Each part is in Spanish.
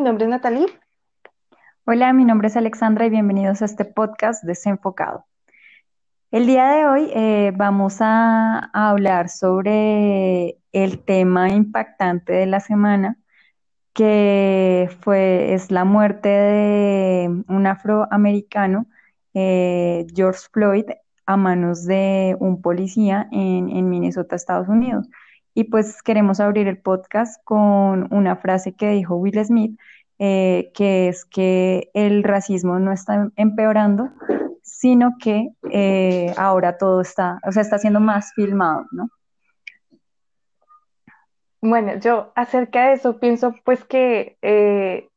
mi nombre es Natalie. Hola, mi nombre es Alexandra y bienvenidos a este podcast desenfocado. El día de hoy eh, vamos a, hablar sobre el tema impactante de la semana, que fue, es la muerte de un afroamericano, eh, George Floyd, a manos de un policía en, en Minnesota, Estados Unidos. Y pues queremos abrir el podcast con una frase que dijo Will Smith, eh, que es que el racismo no está empeorando, sino que eh, ahora todo está, o sea, está siendo más filmado, ¿no? Bueno, yo acerca de eso pienso pues que eh,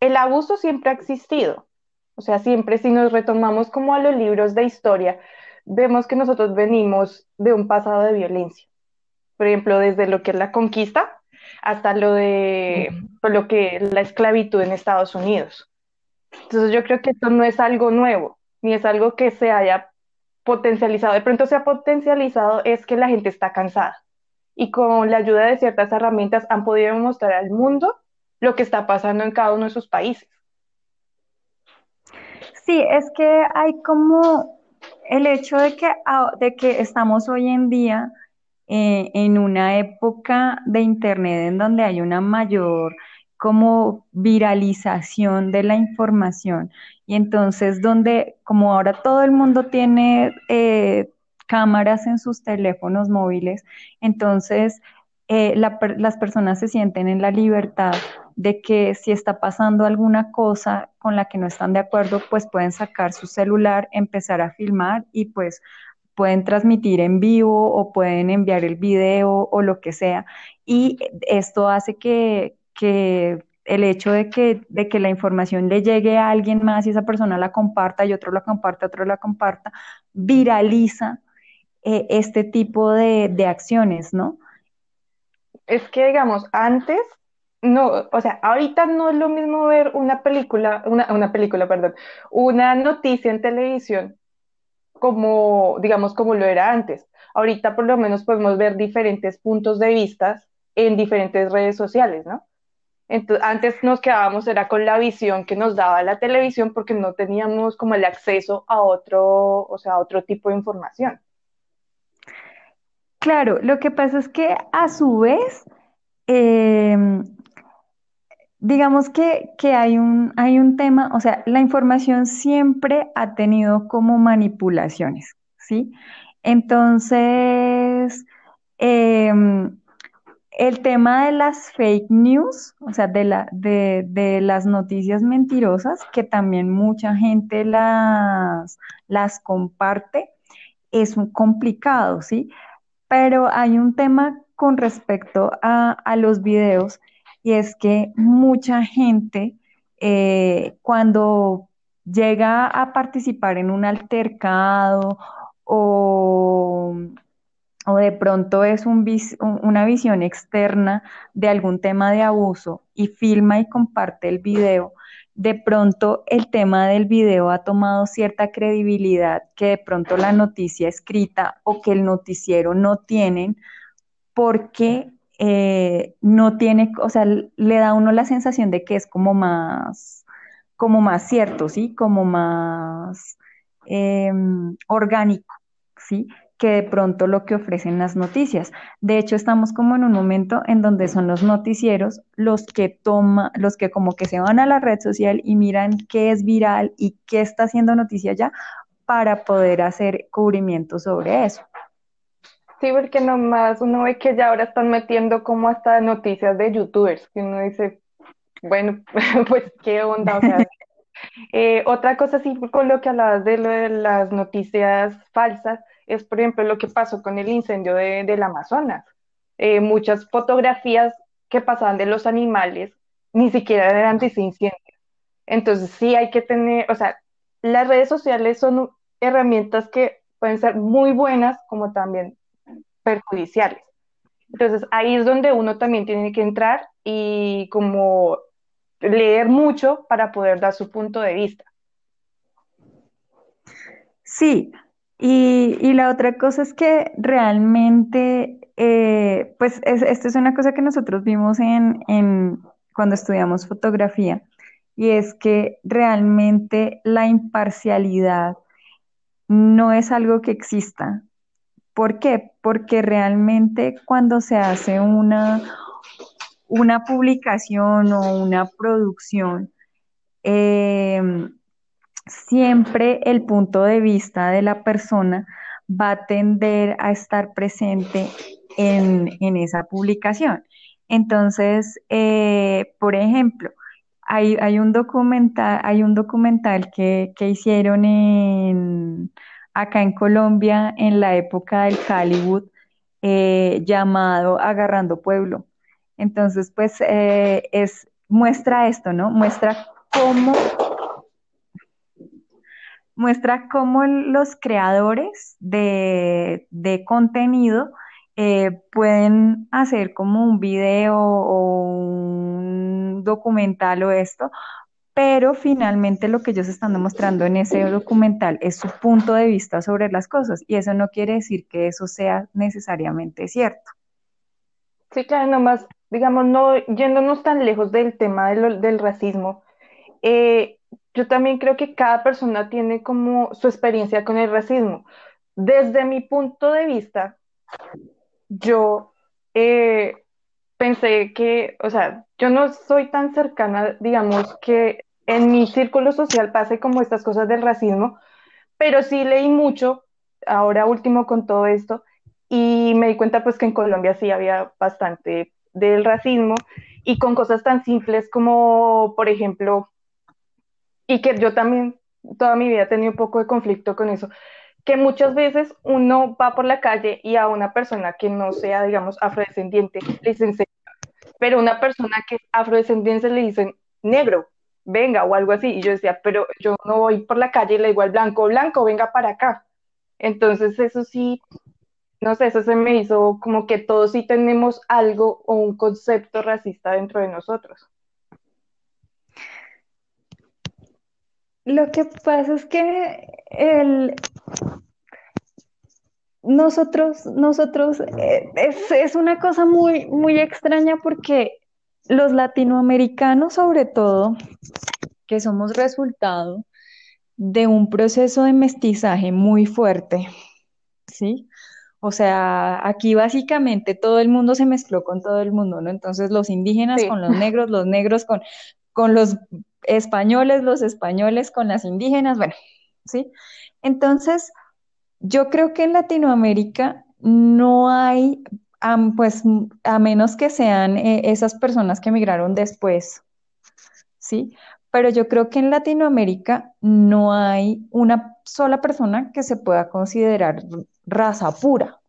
el abuso siempre ha existido, o sea, siempre si nos retomamos como a los libros de historia, vemos que nosotros venimos de un pasado de violencia, por ejemplo, desde lo que es la conquista, hasta lo de lo que la esclavitud en Estados Unidos. Entonces yo creo que esto no es algo nuevo, ni es algo que se haya potencializado. De pronto se ha potencializado es que la gente está cansada y con la ayuda de ciertas herramientas han podido mostrar al mundo lo que está pasando en cada uno de sus países. Sí, es que hay como el hecho de que, ah, de que estamos hoy en día eh, en una época de Internet en donde hay una mayor como viralización de la información. Y entonces donde como ahora todo el mundo tiene eh, cámaras en sus teléfonos móviles, entonces eh, las personas se sienten en la libertad de que si está pasando alguna cosa con la que no están de acuerdo, pues pueden sacar su celular, empezar a filmar y pues pueden transmitir en vivo o pueden enviar el video o lo que sea. Y esto hace que, el hecho de que, de que la información le llegue a alguien más y esa persona la comparta y otro la comparta, otro la comparta, viraliza eh, este tipo de, de acciones, ¿no? Es que, digamos, antes no, o sea, ahorita no es lo mismo ver una película, una, una, película, perdón, una noticia en televisión como, digamos, como lo era antes. Ahorita por lo menos podemos ver diferentes puntos de vista en diferentes redes sociales, ¿no? Entonces, antes nos quedábamos era con la visión que nos daba la televisión porque no teníamos como el acceso a otro, o sea, a otro tipo de información. Claro, lo que pasa es que a su vez, eh, Digamos que, hay un, hay un tema, o sea, la información siempre ha tenido como manipulaciones, ¿sí? Entonces, em, el tema de las fake news, o sea, de, la, de, de, las noticias mentirosas, que también mucha gente las, las comparte, es complicado, ¿sí? Pero hay un tema con respecto a, a los videos y es que mucha gente eh, cuando llega a participar en un altercado o, de pronto es una visión externa de algún tema de abuso y filma y comparte el video, de pronto el tema del video ha tomado cierta credibilidad que de pronto la noticia escrita o que el noticiero no tienen porque eh, no tiene, o sea, le da a uno la sensación de que es como más, como más cierto, ¿sí? Como más em, orgánico, ¿sí? que de pronto lo que ofrecen las noticias. De hecho, estamos como en un momento en donde son los noticieros los que toma, los que como que se van a la red social y miran qué es viral y qué está haciendo noticia ya para poder hacer cubrimiento sobre eso. Sí, porque nomás uno ve que ya ahora están metiendo como hasta noticias de youtubers, que uno dice, bueno, pues qué onda, o sea. Eh, otra cosa sí, con lo que hablabas de lo de las noticias falsas, es por ejemplo lo que pasó con el incendio de, del Amazonas. Eh, muchas fotografías que pasaban de los animales ni siquiera eran de ese. Entonces sí hay que tener, o sea, las redes sociales son herramientas que pueden ser muy buenas como también perjudiciales. Entonces ahí es donde uno también tiene que entrar y como leer mucho para poder dar su punto de vista. Sí, y, la otra cosa es que realmente, eh, pues esto es una cosa que nosotros vimos en, cuando estudiamos fotografía, y es que realmente la imparcialidad no es algo que exista. ¿Por qué? Porque realmente cuando se hace una, una publicación o una producción, em, siempre el punto de vista de la persona va a tender a estar presente en, esa publicación. Entonces, eh, por ejemplo, hay, hay, un documental, hay un documental que, hicieron en, acá en Colombia en la época del Hollywood eh, llamado Agarrando Pueblo. Entonces, pues eh, es, muestra esto, ¿no? Muestra cómo muestra cómo los creadores de, contenido eh, pueden hacer como un video o un documental o esto, pero finalmente lo que ellos están demostrando en ese documental es su punto de vista sobre las cosas y eso no quiere decir que eso sea necesariamente cierto. Sí, claro, nomás, digamos, no yéndonos tan lejos del tema del racismo, eh, yo también creo que cada persona tiene como su experiencia con el racismo. Desde mi punto de vista, yo eh, pensé que, o sea, yo no soy tan cercana, digamos, que en mi círculo social pase como estas cosas del racismo, pero sí leí mucho, ahora último con todo esto, y me di cuenta pues que en Colombia sí había bastante del racismo y con cosas tan simples como, por ejemplo, y que yo también toda mi vida he tenido un poco de conflicto con eso, que muchas veces uno va por la calle y a una persona que no sea, digamos, afrodescendiente le dicen pero una persona que es afrodescendiente le dicen negro, venga, o algo así. Y yo decía, pero yo no voy por la calle y le digo al blanco, blanco, venga para acá. Entonces eso sí, no sé, eso se me hizo como que todos sí tenemos algo o un concepto racista dentro de nosotros. Lo que pasa es que el, nosotros, nosotros, eh, es, una cosa muy, muy extraña porque los latinoamericanos, sobre todo, que somos resultado de un proceso de mestizaje muy fuerte, ¿sí? O sea, aquí básicamente todo el mundo se mezcló con todo el mundo, ¿no? Entonces los indígenas con los negros, los negros con, con los españoles, los españoles con las indígenas, bueno, ¿sí? Entonces, yo creo que en Latinoamérica no hay, pues, a menos que sean eh, esas personas que emigraron después, ¿sí? Pero yo creo que en Latinoamérica no hay una sola persona que se pueda considerar raza pura.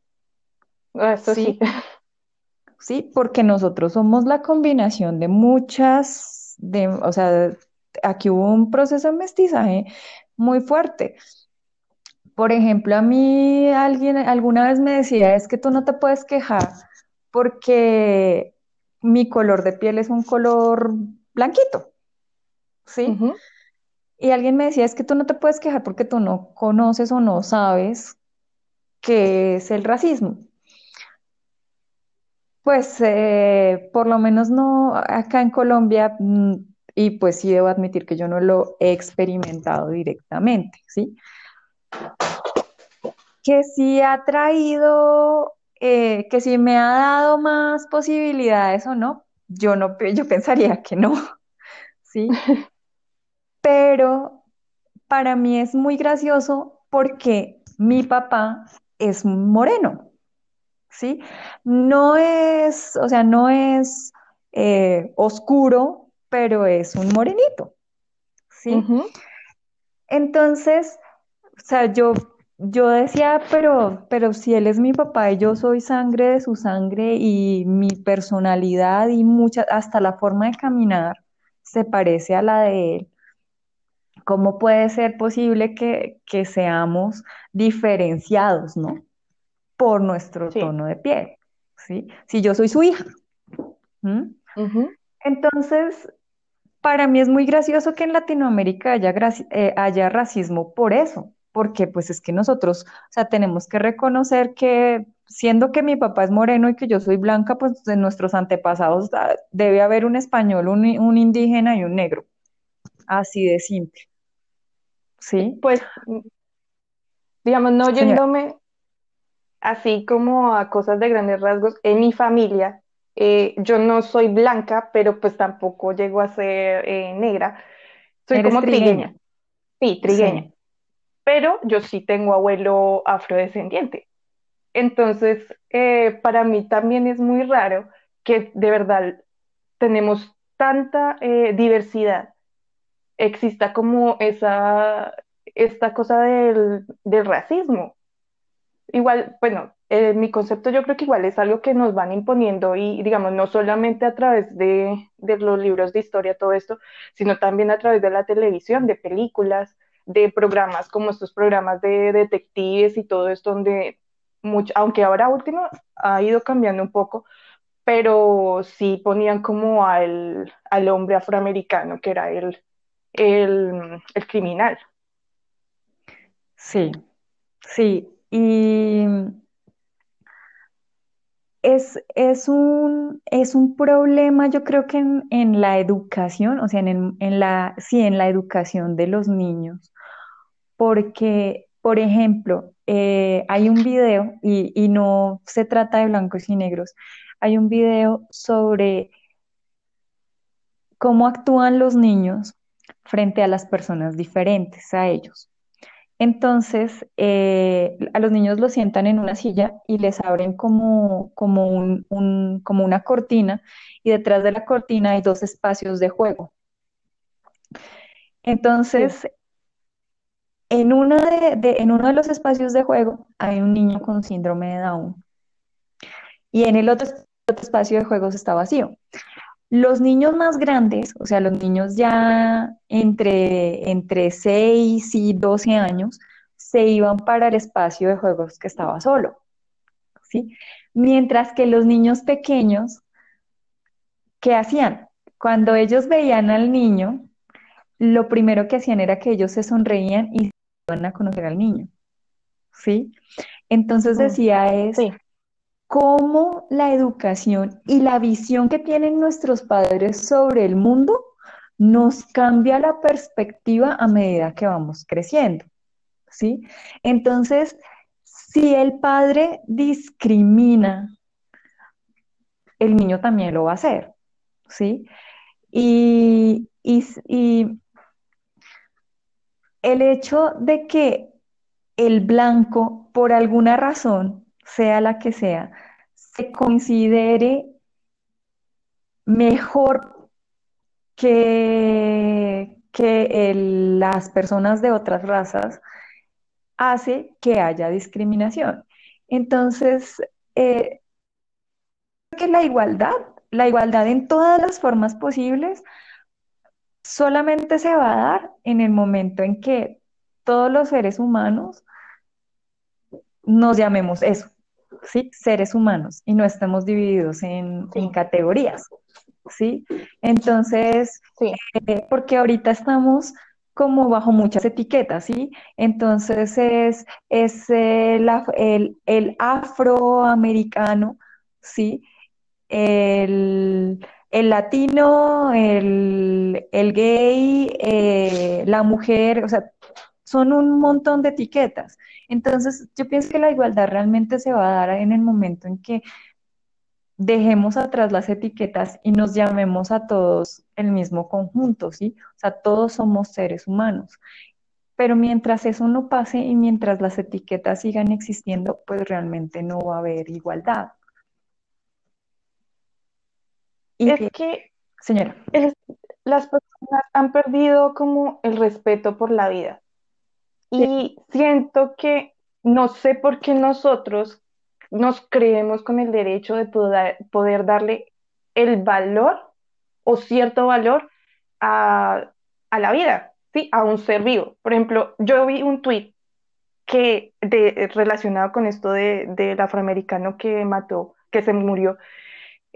Ah, ¿sí? sí. porque nosotros somos la combinación de muchas, de, o sea, aquí hubo un proceso de mestizaje muy fuerte. Por ejemplo, a mí alguien alguna vez me decía, es que tú no te puedes quejar porque mi color de piel es un color blanquito, ¿sí? Y alguien me decía, es que tú no te puedes quejar porque tú no conoces o no sabes qué es el racismo. Pues eh, por lo menos no acá en Colombia, mm, y pues sí debo admitir que yo no lo he experimentado directamente, ¿sí? Que sí ha traído, eh, que sí me ha dado más posibilidades o no, yo no, yo pensaría que no, ¿sí? Pero para mí es muy gracioso porque mi papá es moreno, ¿sí? No es, o sea, no es eh, oscuro, pero es un morenito, ¿sí? Entonces, o sea, yo, yo decía, pero, pero si él es mi papá y yo soy sangre de su sangre y mi personalidad y mucha, hasta la forma de caminar se parece a la de él, ¿cómo puede ser posible que, seamos diferenciados, ¿no? Por nuestro tono de piel, ¿sí? Si yo soy su hija. Entonces, para mí es muy gracioso que en Latinoamérica haya, eh, haya racismo por eso, porque pues es que nosotros, o sea, tenemos que reconocer que siendo que mi papá es moreno y que yo soy blanca, pues de nuestros antepasados ah, debe haber un español, un, un indígena y un negro. Así de simple. ¿Sí? Pues, digamos, no Señora. yéndome así como a cosas de grandes rasgos, en mi familia, eh, yo no soy blanca, pero pues tampoco llego a ser eh, negra. Soy como trigueña. trigueña, sí, trigueña, Sí, pero yo sí tengo abuelo afrodescendiente. Entonces, eh, para mí también es muy raro que de verdad tenemos tanta eh, diversidad, exista como esa, esta cosa del, del racismo. Igual, bueno, eh, mi concepto yo creo que igual es algo que nos van imponiendo y digamos, no solamente a través de, de los libros de historia, todo esto, sino también a través de la televisión, de películas, de programas como estos programas de detectives y todo esto, donde mucho, aunque ahora último ha ido cambiando un poco, pero sí ponían como al, al hombre afroamericano, que era el, el, el criminal. sí, sí. Y es, es un, es un problema, yo creo que en, en la educación, o sea, en, en la, sí, en la educación de los niños, porque, por ejemplo, eh, hay un video, y, y no se trata de blancos y negros, hay un video sobre cómo actúan los niños frente a las personas diferentes a ellos. Entonces, eh, a los niños los sientan en una silla y les abren como, como, un- un- como una cortina y detrás de la cortina hay dos espacios de juego. Entonces, en, uno de los espacios de juego hay un niño con síndrome de Down y en el otro, otro espacio de juegos está vacío. Los niños más grandes, o sea, los niños ya entre, entre 6 y 12 años, se iban para el espacio de juegos que estaba solo, ¿sí? Mientras que los niños pequeños, ¿qué hacían? Cuando ellos veían al niño, lo primero que hacían era que ellos se sonreían y iban a conocer al niño, ¿sí? Entonces mm, decía es sí, cómo la educación y la visión que tienen nuestros padres sobre el mundo nos cambia la perspectiva a medida que vamos creciendo, ¿sí? Entonces, si el padre discrimina, el niño también lo va a hacer, ¿sí? Y, y, y el hecho de que el blanco, por alguna razón, sea la que sea, se considere mejor que, que las personas de otras razas, hace que haya discriminación. Entonces, eh, que la igualdad, la igualdad en todas las formas posibles, solamente se va a dar en el momento en que todos los seres humanos nos llamemos eso, ¿sí? Seres humanos y no estemos divididos en, categorías, ¿sí? Entonces, sí, eh, porque ahorita estamos como bajo muchas etiquetas, ¿sí? Entonces es, es el, el, el afroamericano, ¿sí? El, el latino, el, el gay, eh, la mujer, o sea, son un montón de etiquetas. Entonces, yo pienso que la igualdad realmente se va a dar en el momento en que dejemos atrás las etiquetas y nos llamemos a todos el mismo conjunto, ¿sí? O sea, todos somos seres humanos. Pero mientras eso no pase y mientras las etiquetas sigan existiendo, pues realmente no va a haber igualdad. Y, es que señora, las personas han perdido como el respeto por la vida sí, y siento que no sé por qué nosotros nos creemos con el derecho de poder, poder darle el valor o cierto valor a, a la vida, ¿sí? A un ser vivo. Por ejemplo, yo vi un tuit que de, relacionado con esto de, del afroamericano que mató, que se murió,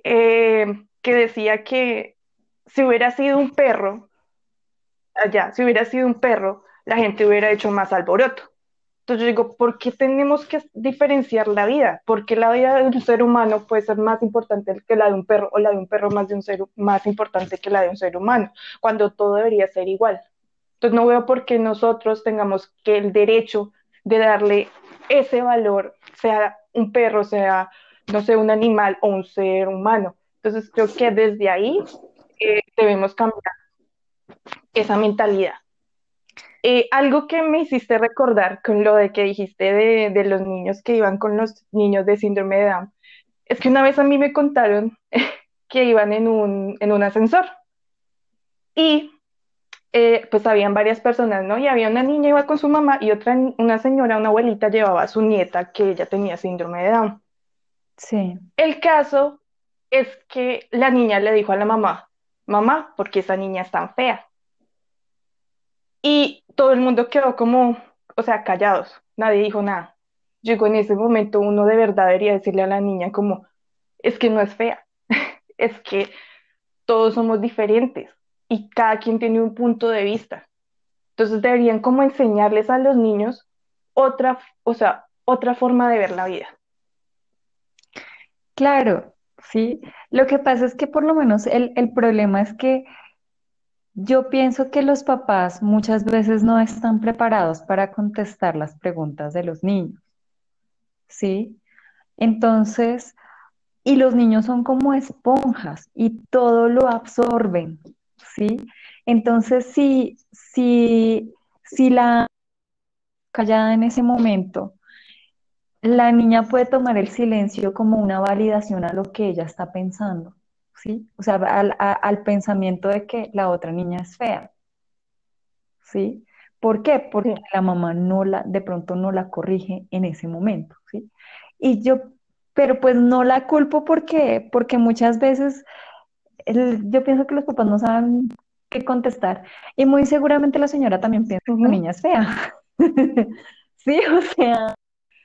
eh, que decía que si hubiera sido un perro, allá, si hubiera sido un perro, la gente hubiera hecho más alboroto. Entonces yo digo, ¿por qué tenemos que diferenciar la vida? ¿Por qué la vida de un ser humano puede ser más importante que la de un perro o la de un perro más, de un ser, más importante que la de un ser humano? Cuando todo debería ser igual. Entonces no veo por qué nosotros tengamos que el derecho de darle ese valor, sea un perro, sea, no sé, un animal o un ser humano. Entonces creo que desde ahí eh, debemos cambiar esa mentalidad. Eh, algo que me hiciste recordar con lo de que dijiste de, de, los niños que iban con los niños de síndrome de Down, es que una vez a mí me contaron que iban en un, en un ascensor y eh, pues habían varias personas, ¿no? Y había una niña iba con su mamá y otra, una señora, una abuelita llevaba a su nieta que ella tenía síndrome de Down. Sí. El caso es que la niña le dijo a la mamá, mamá, porque esa niña es tan fea. Y todo el mundo quedó como, o sea, callados, nadie dijo nada. Llegó en ese momento uno de verdad debería decirle a la niña como, es que no es fea, es que todos somos diferentes y cada quien tiene un punto de vista. Entonces deberían como enseñarles a los niños otra, o sea, otra forma de ver la vida. Claro, sí. Lo que pasa es que por lo menos el, el problema es que yo pienso que los papás muchas veces no están preparados para contestar las preguntas de los niños, ¿sí? Entonces, y los niños son como esponjas y todo lo absorben, ¿sí? Entonces, si, si, si la callada en ese momento, la niña puede tomar el silencio como una validación a lo que ella está pensando. ¿sí? O sea, al, pensamiento de que la otra niña es fea, ¿sí? ¿Por qué? Porque la mamá no la, de pronto no la corrige en ese momento, ¿sí? Y yo, pero pues no la culpo porque, porque muchas veces yo pienso que los papás no saben qué contestar y muy seguramente la señora también piensa que la niña es fea. sí, o sea.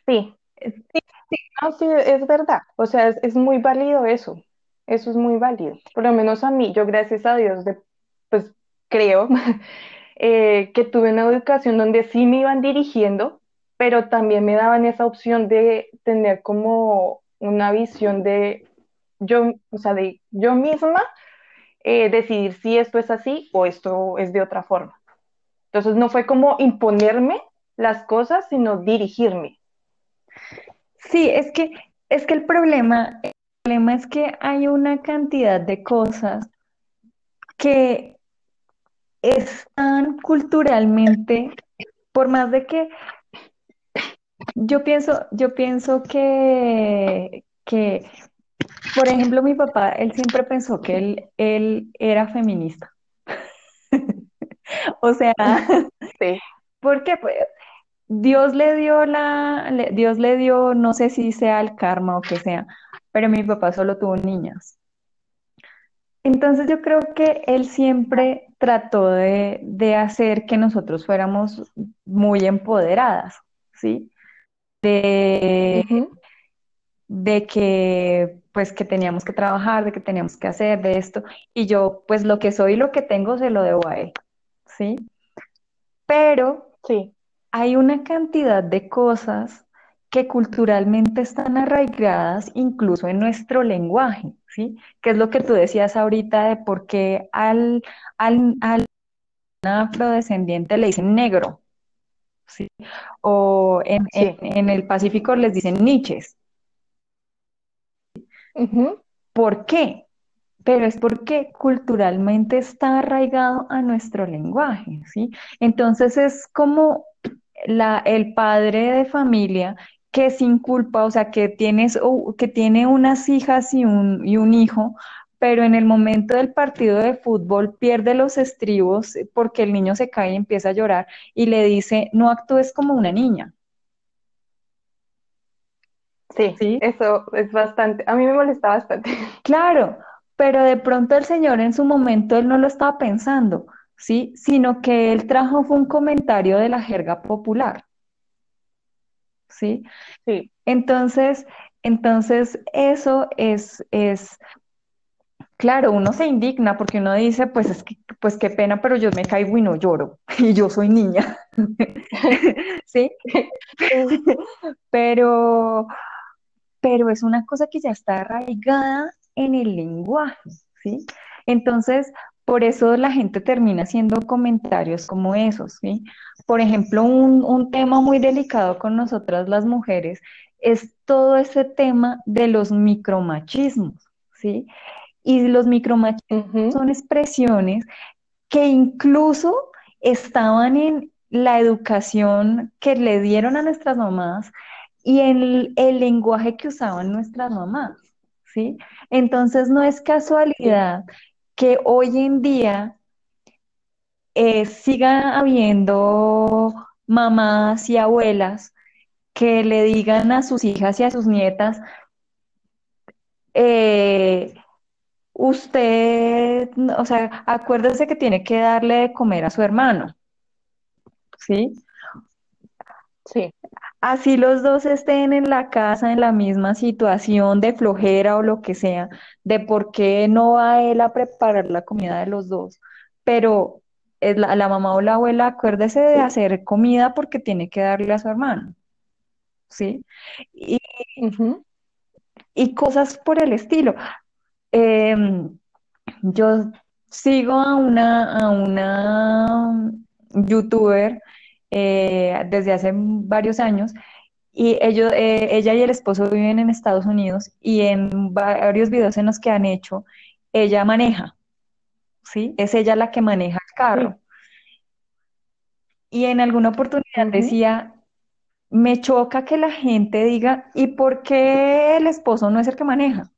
Sí. Sí, sí, es verdad. O sea, es, es muy válido eso. Eso es muy válido. Por lo menos a mí, yo gracias a Dios, de, pues creo eh, que tuve una educación donde sí me iban dirigiendo, pero también me daban esa opción de tener como una visión de yo, o sea, de yo misma eh, decidir si esto es así o esto es de otra forma. Entonces no fue como imponerme las cosas, sino dirigirme. Sí, es que, es que el problema problema es que hay una cantidad de cosas que están culturalmente, por más de que yo pienso, yo pienso que, que, por ejemplo, mi papá, él siempre pensó que él, él era feminista. o sea, sí. ¿por qué? Dios le dio la, Dios le dio, no sé si sea el karma o que sea, pero mi papá solo tuvo niñas. Entonces yo creo que él siempre trató de, hacer que nosotros fuéramos muy empoderadas, ¿sí? De, de que pues que teníamos que trabajar, de que teníamos que hacer, de esto, y yo pues lo que soy y lo que tengo se lo debo a él, ¿sí? Pero sí. Hay una cantidad de cosas que culturalmente están arraigadas incluso en nuestro lenguaje, ¿sí? Que es lo que tú decías ahorita de por qué al, al, afrodescendiente le dicen negro, ¿sí? O en, el Pacífico les dicen niches. ¿Por qué? Pero es porque culturalmente está arraigado a nuestro lenguaje, ¿sí? Entonces es como la, el padre de familia que sin culpa, o sea, que tienes, que tiene unas hijas y un, y un hijo, pero en el momento del partido de fútbol pierde los estribos porque el niño se cae y empieza a llorar y le dice, no actúes como una niña. Sí, sí, eso es bastante, a mí me molesta bastante. Claro, pero de pronto el señor en su momento él no lo estaba pensando, ¿sí? Sino que él trajo fue un comentario de la jerga popular. ¿sí? Sí. Entonces, entonces eso es, es, Claro, uno se indigna porque uno dice, pues es que, pues qué pena, pero yo me caigo y no lloro, y yo soy niña, ¿sí? Sí, Pero, pero es una cosa que ya está arraigada en el lenguaje, ¿sí? Entonces, por eso la gente termina haciendo comentarios como esos, ¿sí? Por ejemplo, un, un tema muy delicado con nosotras las mujeres es todo ese tema de los micromachismos, ¿sí? Y los micromachismos son expresiones que incluso estaban en la educación que le dieron a nuestras mamás y en el, el lenguaje que usaban nuestras mamás, ¿sí? Entonces no es casualidad que hoy en día eh, siga habiendo mamás y abuelas que le digan a sus hijas y a sus nietas, eh, usted, o sea, acuérdese que tiene que darle de comer a su hermano, ¿sí? sí, Así los dos estén en la casa en la misma situación de flojera o lo que sea, de por qué no va él a preparar la comida de los dos. Pero es la, la mamá o la abuela, acuérdese de hacer comida porque tiene que darle a su hermano, ¿sí? Y, cosas por el estilo. Em, yo sigo a una, a una youtuber eh, desde hace varios años y ellos, eh, ella y el esposo viven en Estados Unidos y en varios videos en los que han hecho, ella maneja, ¿sí? Es ella la que maneja el sí, carro. Y en alguna oportunidad decía, me choca que la gente diga, ¿y por qué el esposo no es el que maneja?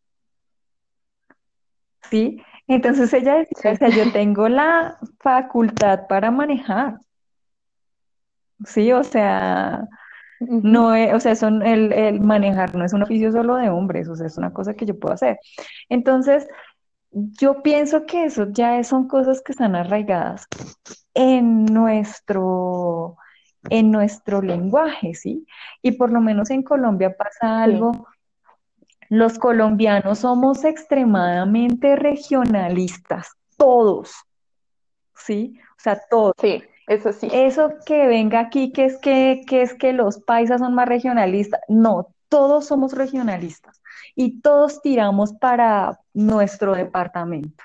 ¿Sí? Entonces ella decía, o sea, yo tengo la facultad para manejar, ¿sí? O sea, no es, o sea, son el, el manejar no es un oficio solo de hombres, o sea, es una cosa que yo puedo hacer. Entonces, yo pienso que eso ya son cosas que están arraigadas en nuestro, en nuestro lenguaje, ¿sí? Y por lo menos en Colombia pasa sí, algo, los colombianos somos extremadamente regionalistas, todos, ¿sí? O sea, todos. sí, eso sí. Eso que venga aquí, que es que, que es que los paisas son más regionalistas, no, todos somos regionalistas y todos tiramos para nuestro departamento,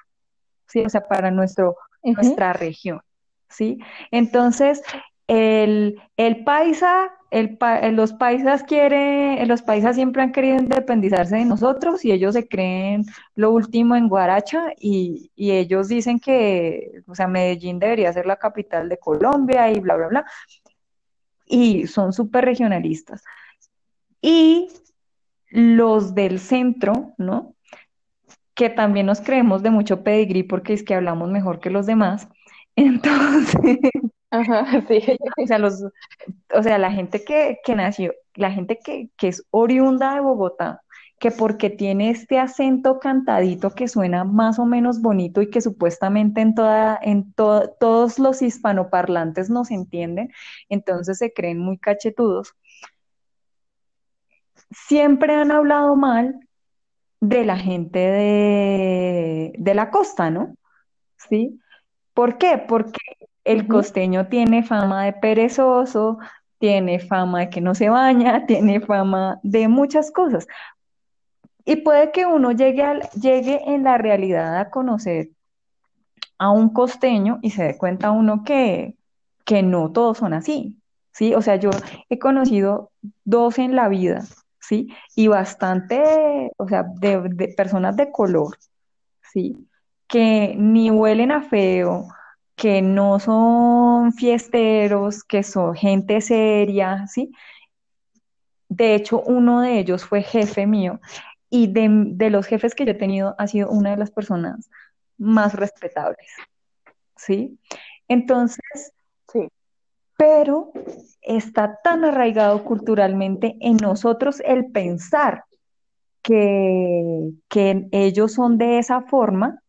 ¿sí? O sea, para nuestro, nuestra región, ¿sí? Entonces, el, el paisa, el los paisas quieren, los paisas siempre han querido independizarse de nosotros y ellos se creen lo último en Guaracha y, y ellos dicen que, o sea, Medellín debería ser la capital de Colombia y bla, bla, bla, y son súper regionalistas. Y los del centro, ¿no? Que también nos creemos de mucho pedigrí porque es que hablamos mejor que los demás. Entonces, Ajá, sí, o sea, los, o sea, la gente que, que nació, la gente que, que es oriunda de Bogotá, que porque tiene este acento cantadito que suena más o menos bonito y que supuestamente en toda, en to- todos los hispanoparlantes nos entienden, entonces se creen muy cachetudos. Siempre han hablado mal de la gente de, de la costa, ¿no? ¿Sí? ¿Por qué? Porque el costeño tiene fama de perezoso, tiene fama de que no se baña, tiene fama de muchas cosas. Y puede que uno llegue, al- llegue en la realidad a conocer a un costeño y se dé cuenta uno que, que no todos son así, ¿sí? O sea, yo he conocido dos en la vida, ¿sí? Y bastante, o sea, de, de personas de color, ¿sí? Que ni huelen a feo, que no son fiesteros, que son gente seria, ¿sí? De hecho, uno de ellos fue jefe mío y de, de los jefes que yo he tenido ha sido una de las personas más respetables, ¿sí? Entonces, sí, pero está tan arraigado culturalmente en nosotros el pensar que, que ellos son de esa forma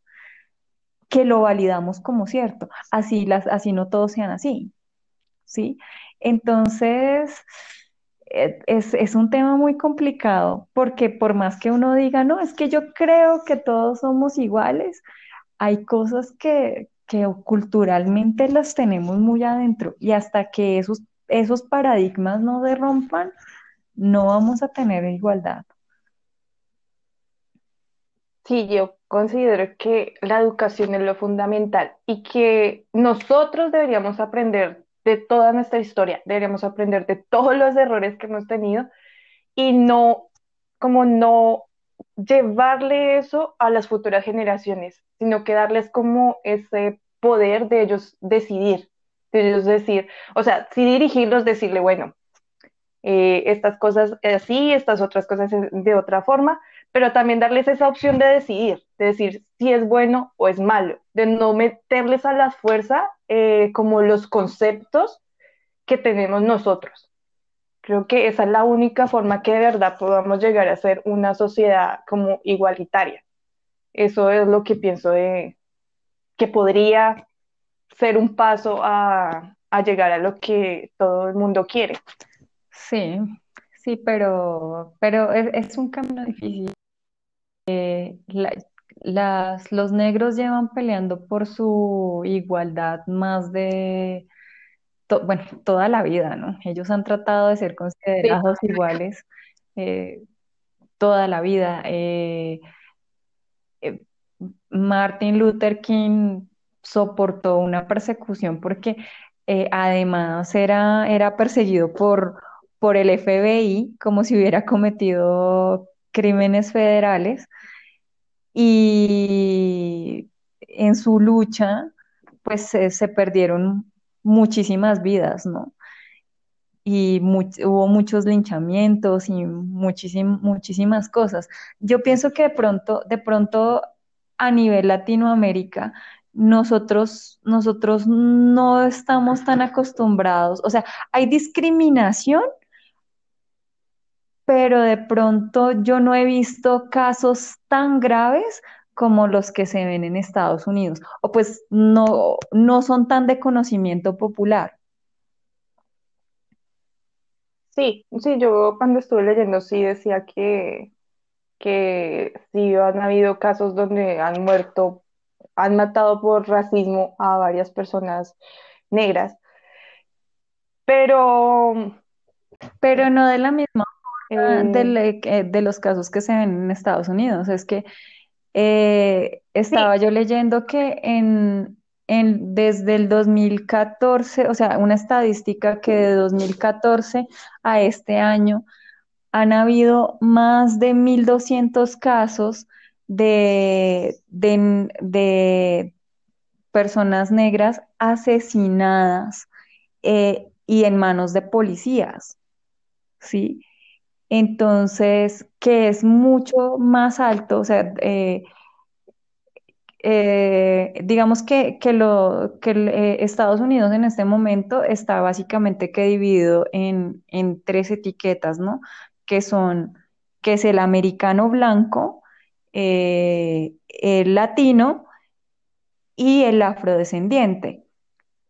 que lo validamos como cierto. Así, las, así no todos sean así, ¿sí? Entonces, eh, es, es un tema muy complicado porque por más que uno diga, no, es que yo creo que todos somos iguales, hay cosas que, que culturalmente las tenemos muy adentro y hasta que esos, esos paradigmas no se rompan, no vamos a tener igualdad. Sí, yo considero que la educación es lo fundamental y que nosotros deberíamos aprender de toda nuestra historia, deberíamos aprender de todos los errores que hemos tenido y no, como no llevarle eso a las futuras generaciones, sino que darles como ese poder de ellos decidir, de ellos decir, o sea, sí dirigirlos, decirle, bueno, eh, estas cosas así, estas otras cosas de otra forma, pero también darles esa opción de decidir, de decir si es bueno o es malo, de no meterles a la fuerza eh, como los conceptos que tenemos nosotros. Creo que esa es la única forma que de verdad podamos llegar a ser una sociedad como igualitaria. Eso es lo que pienso de que podría ser un paso a, a llegar a lo que todo el mundo quiere. Sí, sí, pero, pero es, es un camino difícil. Eh, la- las, los negros llevan peleando por su igualdad más de, to- bueno, toda la vida, ¿no? Ellos han tratado de ser Sí, considerados iguales eh, toda la vida. Eh, eh, Martin Luther King soportó una persecución porque eh, además era, era perseguido por, por el FBI como si hubiera cometido crímenes federales y en su lucha pues se, perdieron muchísimas vidas, ¿no? Y hubo muchos linchamientos y muchísim- muchísimas cosas. Yo pienso que de pronto, de pronto a nivel Latinoamérica, nosotros, nosotros no estamos tan acostumbrados, o sea, hay discriminación, pero de pronto yo no he visto casos tan graves como los que se ven en Estados Unidos, o pues no, no son tan de conocimiento popular. sí, sí, yo cuando estuve leyendo sí decía que, que sí han habido casos donde han muerto, han matado por racismo a varias personas negras, pero Pero no de la misma de, eh, que- de los casos que se ven en Estados Unidos. Es que eh, estaba sí, yo leyendo que en, en, desde el 2014, o sea, una estadística que de 2014 a este año han habido más de 1.200 casos de, de, de personas negras asesinadas eh, y en manos de policías, ¿sí? Entonces, que es mucho más alto, o sea, eh, eh, digamos que, que, lo, que eh, Estados Unidos en este momento está básicamente que dividido en, en tres etiquetas, ¿no? Que son, que es el americano blanco, el latino y el afrodescendiente.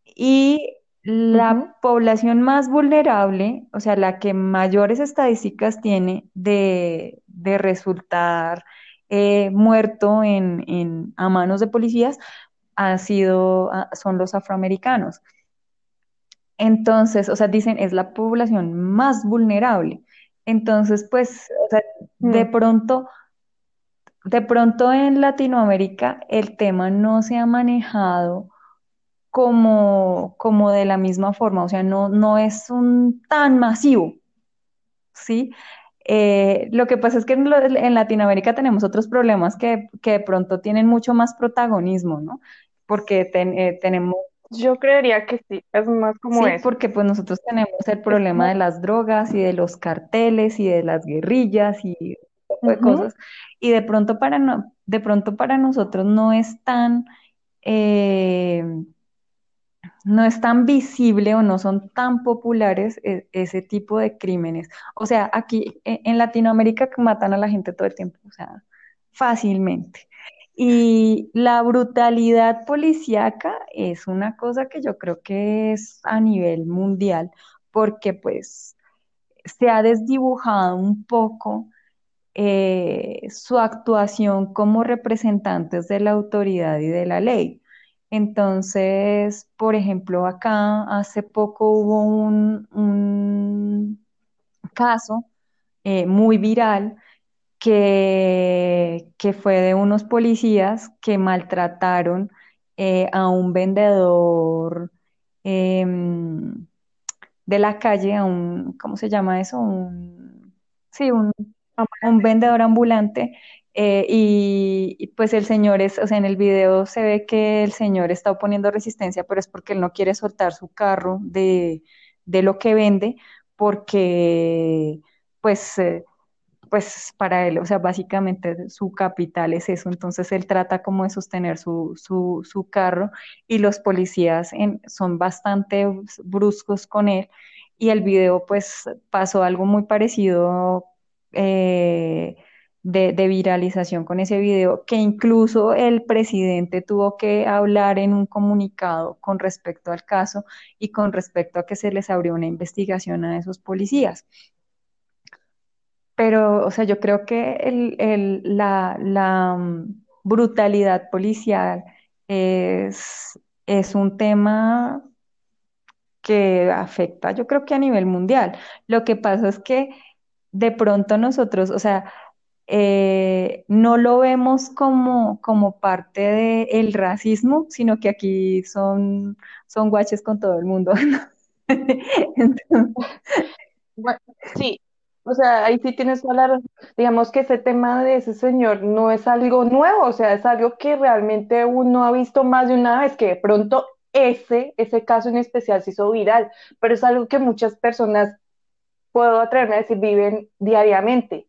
Y la población más vulnerable, o sea, la que mayores estadísticas tiene de, de resultar eh, muerto en, en- a manos de policías, ha sido, ah, son los afroamericanos. Entonces, o sea, dicen, es la población más vulnerable. Entonces, pues, o sea, de mm, pronto, de pronto en Latinoamérica el tema no se ha manejado como, como de la misma forma, o sea, no, no es un tan masivo, ¿sí? Eh, lo que pasa es que en, lo- en Latinoamérica tenemos otros problemas que, que de pronto tienen mucho más protagonismo, ¿no? Porque ten- eh, tenemos, yo creería que sí, es más como sí, eso, porque pues nosotros tenemos el problema de las drogas y de los carteles y de las guerrillas y poco de cosas, y de pronto para, no, de pronto para nosotros no es tan... eh, no es tan visible o no son tan populares e- ese tipo de crímenes. O sea, aquí e- en Latinoamérica matan a la gente todo el tiempo, o sea, fácilmente. Y la brutalidad policíaca es una cosa que yo creo que es a nivel mundial, porque pues se ha desdibujado un poco eh, su actuación como representantes de la autoridad y de la ley. Entonces, por ejemplo, acá hace poco hubo un, un caso eh, muy viral que, que, fue de unos policías que maltrataron eh, a un vendedor em, de la calle, a un, ¿cómo se llama eso? Un, sí, un, un vendedor ambulante. Eh, y, pues el señor es, o sea, en el video se ve que el señor está oponiendo resistencia, pero es porque él no quiere soltar su carro de, de lo que vende, porque pues, eh, pues para él, o sea, básicamente su capital es eso, entonces él trata como de sostener su, su, su carro y los policías son bastante bruscos con él. Y el video pues pasó algo muy parecido eh, de, viralización con ese video, que incluso el presidente tuvo que hablar en un comunicado con respecto al caso y con respecto a que se les abrió una investigación a esos policías. Pero, o sea, yo creo que la, mm, brutalidad policial es, es un tema que afecta, yo creo que a nivel mundial. Lo que pasa es que de pronto nosotros, o sea, eh, no lo vemos como, como parte del racismo, sino que aquí son, son guaches con todo el mundo. sí, o sea, ahí sí tienes que hablar, digamos que ese tema de ese señor no es algo nuevo, o sea, es algo que realmente uno ha visto más de una vez, que de pronto ese, ese caso en especial se hizo viral, pero es algo que muchas personas puedo atreverme a decir, viven diariamente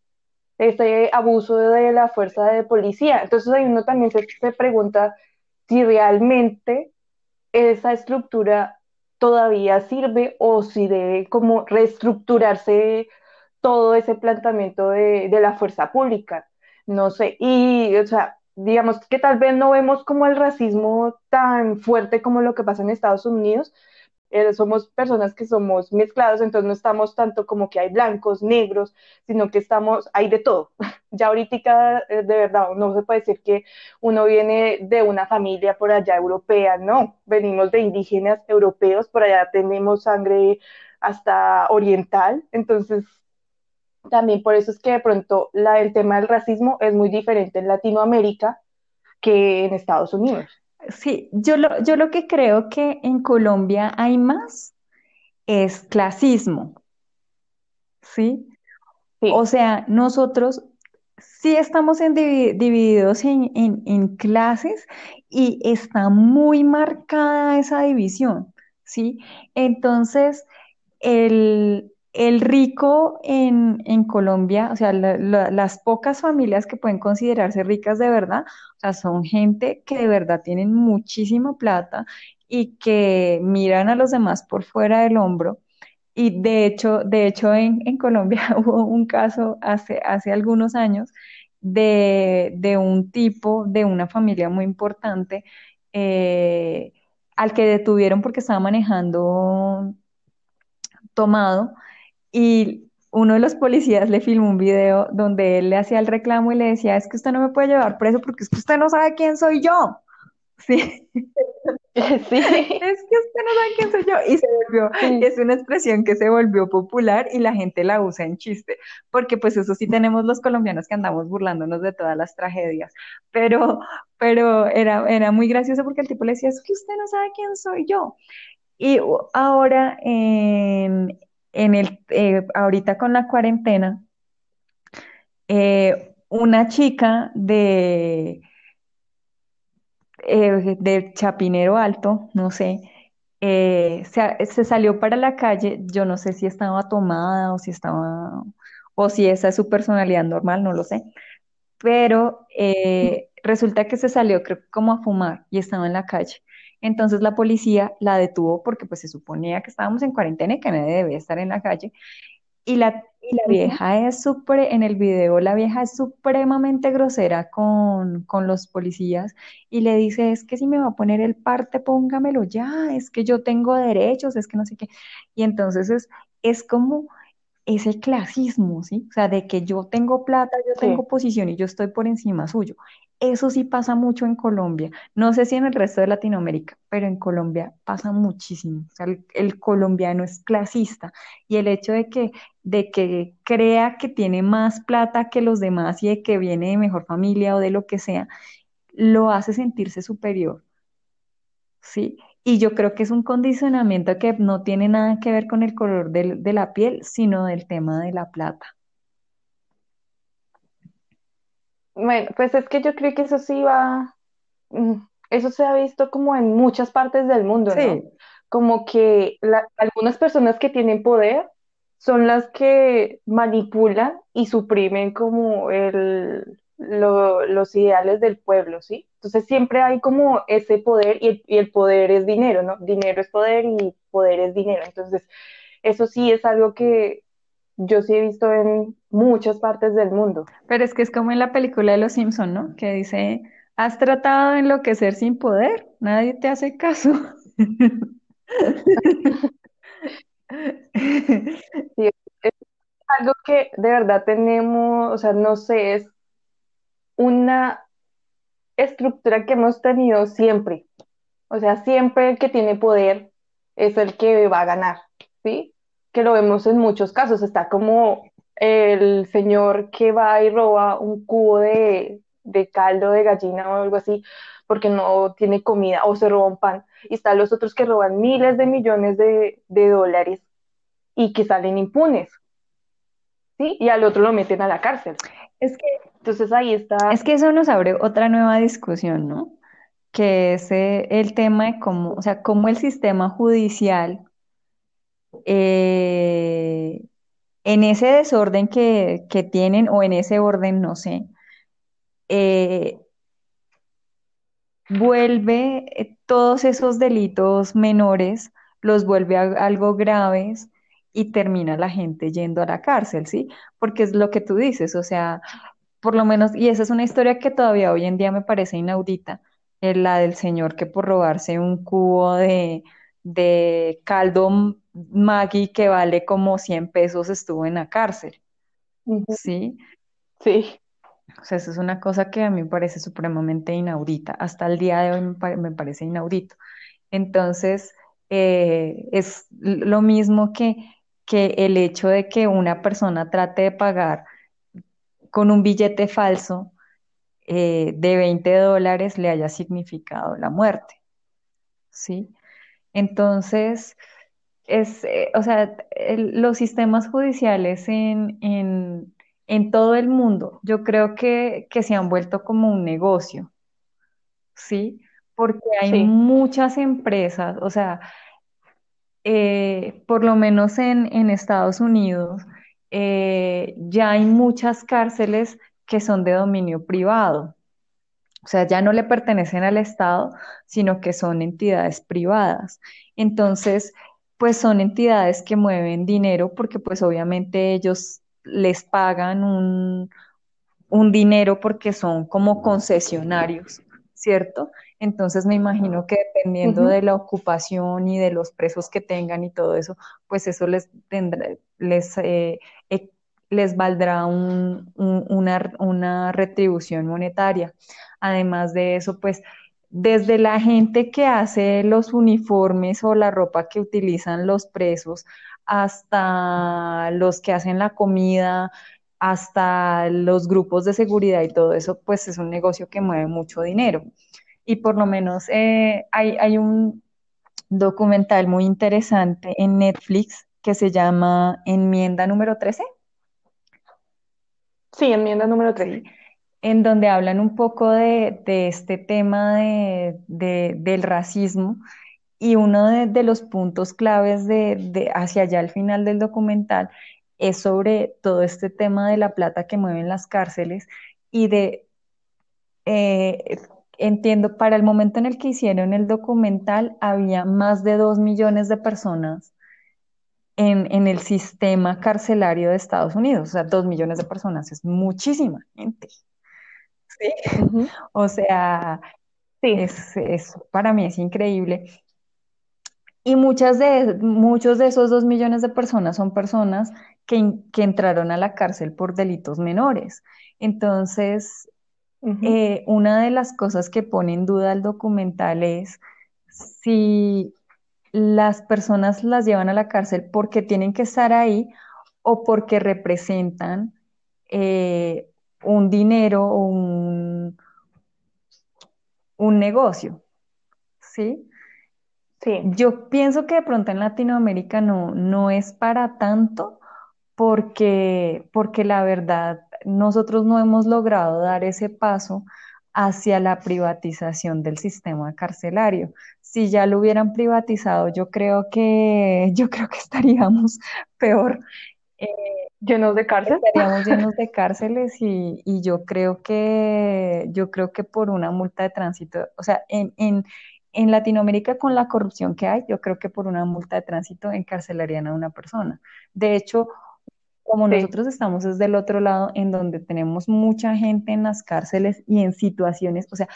ese abuso de la fuerza de policía. Entonces ahí uno también se, pregunta si realmente esa estructura todavía sirve o si debe como reestructurarse todo ese planteamiento de, de, la fuerza pública. No sé, y o sea, digamos que tal vez no vemos como el racismo tan fuerte como lo que pasa en Estados Unidos, eh, somos personas que somos mezclados, entonces no estamos tanto como que hay blancos, negros, sino que estamos, hay de todo. Ya ahorita, eh, de verdad, no se puede decir que uno viene de una familia por allá europea, no, venimos de indígenas europeos, por allá tenemos sangre hasta oriental, entonces también por eso es que de pronto la, el tema del racismo es muy diferente en Latinoamérica que en Estados Unidos. Sí, yo lo, yo lo que creo que en Colombia hay más es clasismo, ¿sí? O sea, nosotros sí estamos divididos en, clases y está muy marcada esa división, ¿sí? Entonces, el, el rico en, Colombia, o sea, las pocas familias que pueden considerarse ricas de verdad, o sea, son gente que de verdad tienen muchísima plata y que miran a los demás por fuera del hombro. Y de hecho, de hecho en, Colombia hubo un caso hace, hace algunos años de, un tipo de una familia muy importante eh, al que detuvieron porque estaba manejando tomado y uno de los policías le filmó un video donde él le hacía el reclamo y le decía, es que usted no me puede llevar preso porque es que usted no sabe quién soy yo. Sí. Sí. Es que usted no sabe quién soy yo. Y se volvió, es una expresión que se volvió popular y la gente la usa en chiste, porque pues eso sí tenemos los colombianos que andamos burlándonos de todas las tragedias. Pero, pero era, era muy gracioso porque el tipo le decía, es que usted no sabe quién soy yo. Y ahora en, en el, eh, ahorita con la cuarentena, eh, una chica de, eh, de Chapinero Alto, no sé, se, se, salió para la calle, yo no sé si estaba tomada o si estaba, o si esa es su personalidad normal, no lo sé, pero resulta que se salió creo como a fumar y estaba en la calle. Entonces la policía la detuvo porque pues se suponía que estábamos en cuarentena y que nadie debía estar en la calle. Y la, y la vieja es súper, en el video, la vieja es supremamente grosera con, con, los policías y le dice, es que si me va a poner el parte, póngamelo ya, es que yo tengo derechos, es que no sé qué. Y entonces es, es como ese clasismo, ¿sí? O sea, de que yo tengo plata, yo Sí. tengo posición y yo estoy por encima suyo. Eso sí pasa mucho en Colombia. No sé si en el resto de Latinoamérica, pero en Colombia pasa muchísimo. O sea, el, colombiano es clasista y el hecho de que, de que crea que tiene más plata que los demás y de que viene de mejor familia o de lo que sea, lo hace sentirse superior. ¿sí? Y yo creo que es un condicionamiento que no tiene nada que ver con el color de la piel, sino del tema de la plata. Bueno, pues es que yo creo que eso sí va, mm, eso se ha visto como en muchas partes del mundo, Sí, ¿no? Como que la- algunas personas que tienen poder son las que manipulan y suprimen como el, lo- los ideales del pueblo, ¿sí? Entonces siempre hay como ese poder y el, y el poder es dinero, ¿no? Dinero es poder y poder es dinero. Entonces, eso sí es algo que yo sí he visto en muchas partes del mundo. pero es que es como en la película de Los Simpson, ¿no? Que dice, ¿has tratado de enloquecer sin poder? Nadie te hace caso. Sí, es algo que de verdad tenemos, o sea, no sé, es una estructura que hemos tenido siempre. O sea, siempre el que tiene poder es el que va a ganar, ¿sí? Que lo vemos en muchos casos. Está como el señor que va y roba un cubo de, de caldo de gallina o algo así porque no tiene comida o se roba un pan. Y están los otros que roban miles de millones de, de dólares y que salen impunes, ¿sí? Y al otro lo meten a la cárcel. Es que, Entonces ahí está, es que eso nos abre otra nueva discusión, ¿no? Que es eh, el tema de cómo, o sea, cómo el sistema judicial eh, en ese desorden que, que tienen o en ese orden, no sé, eh, vuelve eh, todos esos delitos menores, los vuelve a algo graves y termina la gente yendo a la cárcel, ¿sí? Porque es lo que tú dices, o sea, por lo menos, y esa es una historia que todavía hoy en día me parece inaudita, la del señor que por robarse un cubo de, de caldo Maggi que vale como 100 pesos estuvo en la cárcel, ¿sí? sí, O sea, eso es una cosa que a mí me parece supremamente inaudita. Hasta el día de hoy me parece inaudito. Entonces, eh, es lo mismo que, que el hecho de que una persona trate de pagar con un billete falso eh, de 20 dólares le haya significado la muerte, ¿sí? Entonces, es, eh, o sea, el- los sistemas judiciales en, en, en todo el mundo, yo creo que, que se han vuelto como un negocio, ¿sí? Porque hay sí. muchas empresas, o sea, eh, por lo menos en, en Estados Unidos, eh, ya hay muchas cárceles que son de dominio privado. O sea, ya no le pertenecen al Estado, sino que son entidades privadas. Entonces, pues son entidades que mueven dinero porque pues obviamente ellos les pagan un, un dinero porque son como concesionarios, ¿cierto? Entonces me imagino que dependiendo de la ocupación y de los presos que tengan y todo eso, pues eso les tendrá, les, eh, eh, les valdrá un- un- una, una retribución monetaria. Además de eso, pues desde la gente que hace los uniformes o la ropa que utilizan los presos hasta los que hacen la comida, hasta los grupos de seguridad y todo eso, pues es un negocio que mueve mucho dinero. Y por lo menos eh, hay, hay un documental muy interesante en Netflix que se llama Enmienda número 13, Sí, enmienda número ¿sí? 13. En donde hablan un poco de, este tema de, de- del racismo y uno de, los puntos claves de, de hacia allá al final del documental es sobre todo este tema de la plata que mueven las cárceles y de eh, entiendo, para el momento en el que hicieron el documental, había más de dos millones de personas en, en el sistema carcelario de Estados Unidos. O sea, dos millones de personas es muchísima gente. ¿Sí? O sea, Sí, es, es, para mí es increíble. Y muchas de, muchos de esos dos millones de personas son personas que, que entraron a la cárcel por delitos menores. Entonces, eh, una de las cosas que pone en duda el documental es si las personas las llevan a la cárcel porque tienen que estar ahí o porque representan eh, un dinero o un, un negocio. ¿Sí? Sí. Yo pienso que de pronto en Latinoamérica no, no es para tanto porque, porque la verdad nosotros no hemos logrado dar ese paso hacia la privatización del sistema carcelario. Si ya lo hubieran privatizado, yo creo que, yo creo que estaríamos peor. Eh, llenos de cárceles. Estaríamos llenos de cárceles y, y, yo creo que, yo creo que por una multa de tránsito, o sea, en, en, en Latinoamérica con la corrupción que hay, yo creo que por una multa de tránsito encarcelarían a una persona. De hecho, como nosotros estamos desde el otro lado, en donde tenemos mucha gente en las cárceles y en situaciones, o sea,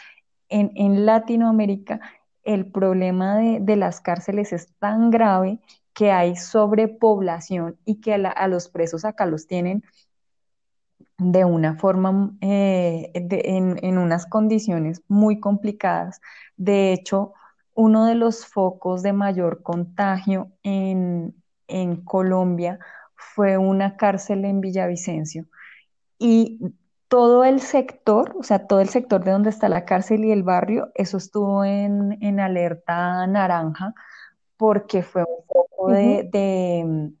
en, en Latinoamérica el problema de, de, las cárceles es tan grave que hay sobrepoblación y que a, los presos acá los tienen de una forma, eh, en, unas condiciones muy complicadas. De hecho, uno de los focos de mayor contagio en, Colombia fue una cárcel en Villavicencio. Y todo el sector, o sea, todo el sector de donde está la cárcel y el barrio, eso estuvo en alerta naranja porque fue un foco de, de mm,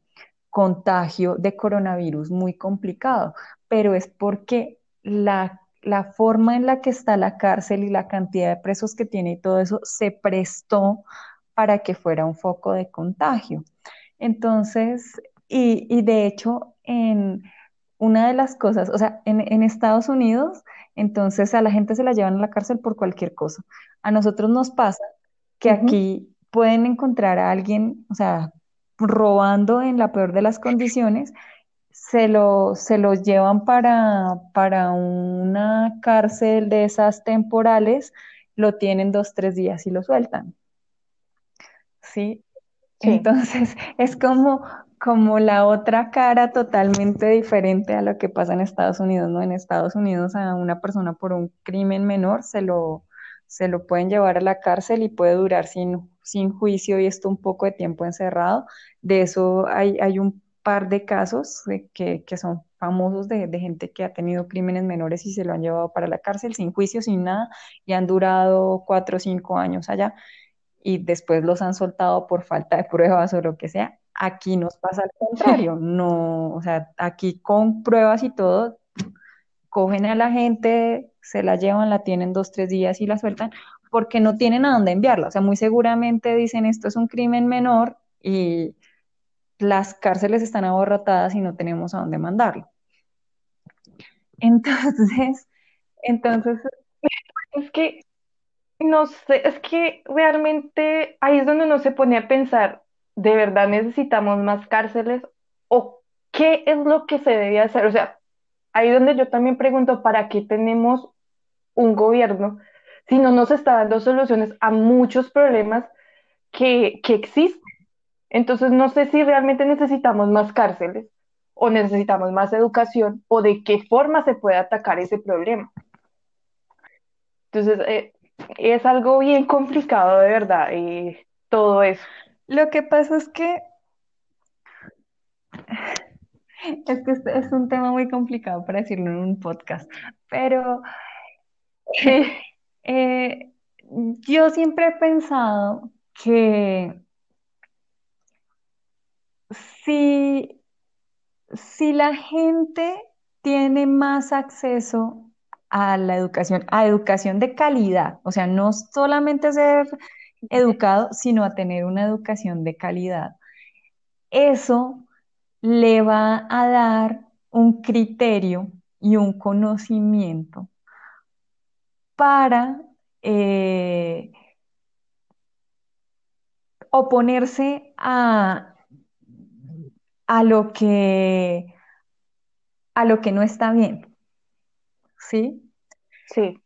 contagio de coronavirus muy complicado, pero es porque la, la, forma en la que está la cárcel y la cantidad de presos que tiene y todo eso se prestó para que fuera un foco de contagio. Entonces, y, y de hecho, en una de las cosas, o sea, en, en, Estados Unidos, entonces a la gente se la llevan a la cárcel por cualquier cosa. A nosotros nos pasa que uh -huh. aquí pueden encontrar a alguien, o sea, robando en la peor de las condiciones, se lo, se los llevan para, para una cárcel de esas temporales, lo tienen dos, tres días y lo sueltan. ¿Sí? sí. Entonces, es como, como la otra cara totalmente diferente a lo que pasa en Estados Unidos, ¿no? En Estados Unidos a una persona por un crimen menor se lo, se lo pueden llevar a la cárcel y puede durar sin, sin juicio y esto un poco de tiempo encerrado. De eso hay, hay un par de casos que, que, son famosos de, de, gente que ha tenido crímenes menores y se lo han llevado para la cárcel sin juicio, sin nada, y han durado cuatro o cinco años allá y después los han soltado por falta de pruebas o lo que sea. Aquí nos pasa al contrario, no, o sea, aquí con pruebas y todo, cogen a la gente, se la llevan, la tienen dos, tres días y la sueltan, porque no tienen a dónde enviarla. O sea, muy seguramente dicen esto es un crimen menor y las cárceles están abarrotadas y no tenemos a dónde mandarlo. Entonces, entonces... Es que, no sé, es que realmente ahí es donde uno se pone a pensar, ¿de verdad necesitamos más cárceles? ¿O qué es lo que se debe hacer? O sea, ahí es donde yo también pregunto, ¿para qué tenemos un gobierno si no nos está dando soluciones a muchos problemas que, que existen? Entonces, no sé si realmente necesitamos más cárceles o necesitamos más educación o de qué forma se puede atacar ese problema. Entonces, eh, es algo bien complicado de verdad y todo eso. Lo que pasa es que es que es un tema muy complicado para decirlo en un podcast, pero eh, yo siempre he pensado que si, si la gente tiene más acceso a la educación, a educación de calidad, o sea, no solamente ser educado, sino a tener una educación de calidad. Eso le va a dar un criterio y un conocimiento para eh, oponerse a, a, lo que, a lo que no está bien. ¿Sí? Sí.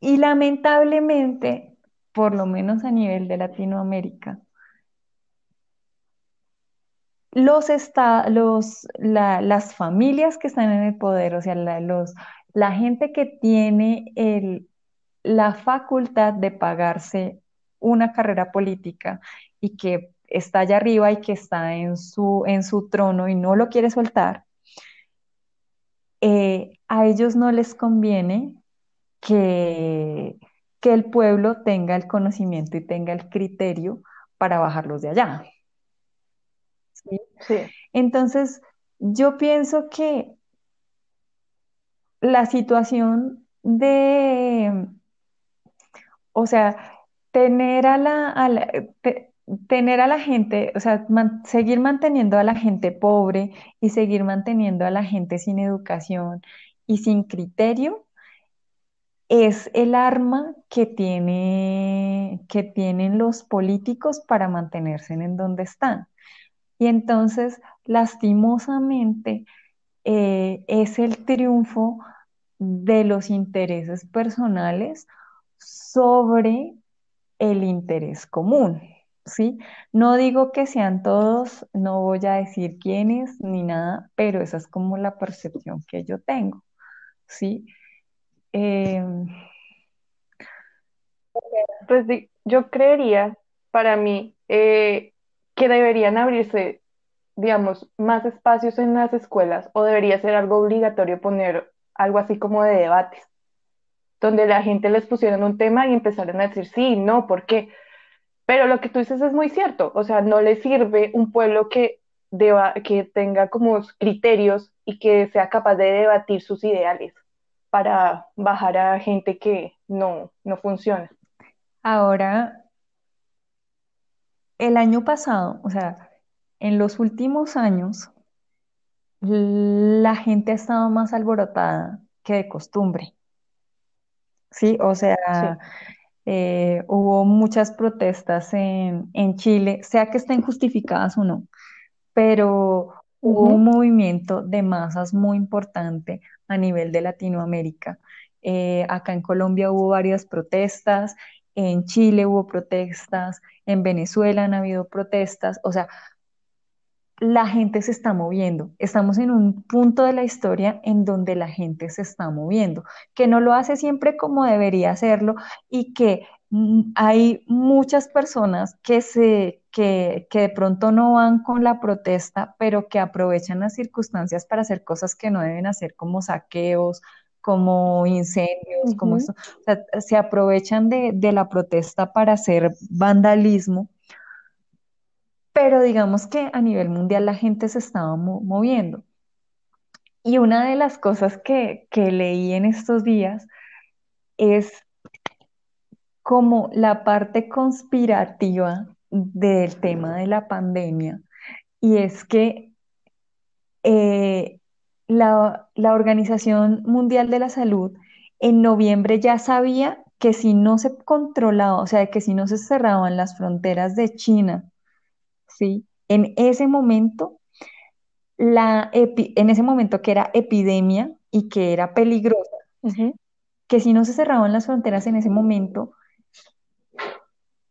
Y lamentablemente, por lo menos a nivel de Latinoamérica, los, los la- las familias que están en el poder, o sea, la, los, la gente que tiene el, la facultad de pagarse una carrera política y que está allá arriba y que está en su, en su trono y no lo quiere soltar, eh, a ellos no les conviene que, que el pueblo tenga el conocimiento y tenga el criterio para bajarlos de allá. ¿sí? Sí, Entonces, yo pienso que la situación de, o sea, tener a la, te- tener a la gente, o sea, seguir manteniendo a la gente pobre y seguir manteniendo a la gente sin educación y sin criterio es el arma que tiene, que tienen los políticos para mantenerse en donde están. Y entonces, lastimosamente, eh, es el triunfo de los intereses personales sobre el interés común, ¿sí? No digo que sean todos, no voy a decir quiénes ni nada, pero esa es como la percepción que yo tengo, ¿sí? Em, pues yo creería, para mí, eh, que deberían abrirse, digamos, más espacios en las escuelas o debería ser algo obligatorio poner algo así como de debates, donde la gente les pusieran un tema y empezaran a decir sí, no, ¿por qué? Pero lo que tú dices es muy cierto, o sea, no le sirve un pueblo que, deba, que tenga como criterios y que sea capaz de debatir sus ideales para bajar a gente que no, no funciona. ahora, el año pasado, o sea, en los últimos años, la gente ha estado más alborotada que de costumbre, ¿sí? O sea, Sí. eh, hubo muchas protestas en, en Chile, sea que estén justificadas o no, pero hubo un movimiento de masas muy importante a nivel de Latinoamérica. Eh, acá en Colombia hubo varias protestas, en Chile hubo protestas, en Venezuela han habido protestas, o sea, la gente se está moviendo. Estamos en un punto de la historia en donde la gente se está moviendo, que no lo hace siempre como debería hacerlo y que mm, hay muchas personas que se que, que de pronto no van con la protesta, pero que aprovechan las circunstancias para hacer cosas que no deben hacer, como saqueos, como incendios, como esto. O sea, se aprovechan de, de la protesta para hacer vandalismo pero digamos que a nivel mundial la gente se estaba mo- moviendo. Y una de las cosas que, que leí en estos días es como la parte conspirativa del tema de la pandemia. Y es que eh, la, la Organización Mundial de la Salud en noviembre ya sabía que si no se controlaba, o sea, que si no se cerraban las fronteras de China, ¿sí? En ese momento la epi- en ese momento que era epidemia y que era peligrosa, que si no se cerraban las fronteras en ese momento,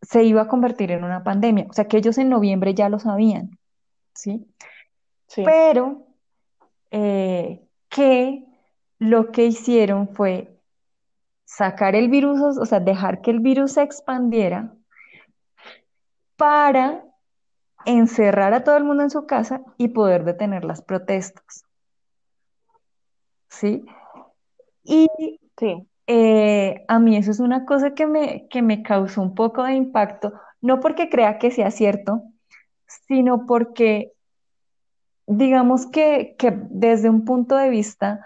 se iba a convertir en una pandemia. O sea, que ellos en noviembre ya lo sabían, ¿sí? Sí, Pero eh, que lo que hicieron fue sacar el virus, o sea, dejar que el virus se expandiera para encerrar a todo el mundo en su casa y poder detener las protestas, ¿sí? Y sí, Eh, a mí eso es una cosa que me, que me causó un poco de impacto, no porque crea que sea cierto, sino porque digamos que, que desde un punto de vista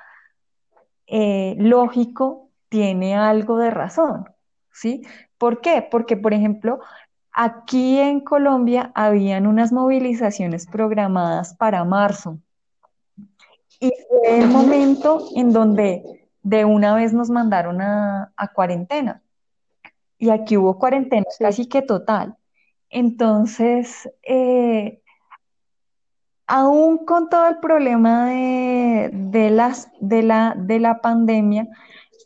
eh, lógico tiene algo de razón, ¿sí? ¿Por qué? Porque, por ejemplo, aquí en Colombia habían unas movilizaciones programadas para marzo y fue el momento en donde de una vez nos mandaron a a cuarentena. y aquí hubo cuarentena sí, casi que total. Entonces, eh, aún con todo el problema de, de las, de la, de la pandemia,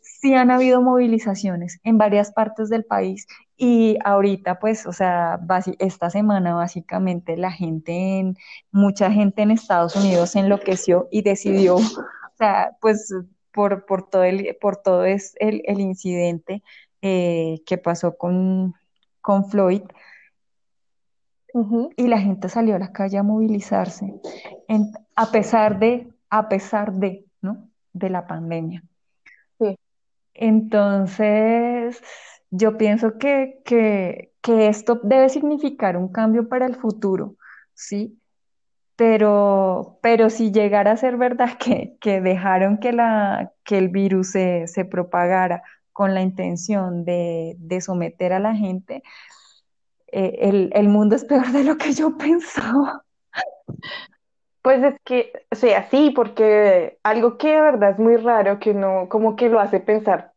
sí han habido movilizaciones en varias partes del país Y ahorita, pues, o sea, esta semana básicamente la gente, en, mucha gente en Estados Unidos se enloqueció y decidió, o sea, pues por, por todo el, por todo es el, el incidente eh, que pasó con, con Floyd, y la gente salió a la calle a movilizarse, a pesar de, a pesar de, ¿no? De la pandemia. Sí. Entonces, yo pienso que, que, que, esto debe significar un cambio para el futuro, ¿sí? Pero, pero si llegara a ser verdad que, que dejaron que, la, que el virus se, se propagara con la intención de, de someter a la gente, eh, el, mundo es peor de lo que yo pensaba. Pues es que, o sea, sí, porque algo que de verdad es muy raro, que uno como que lo hace pensar,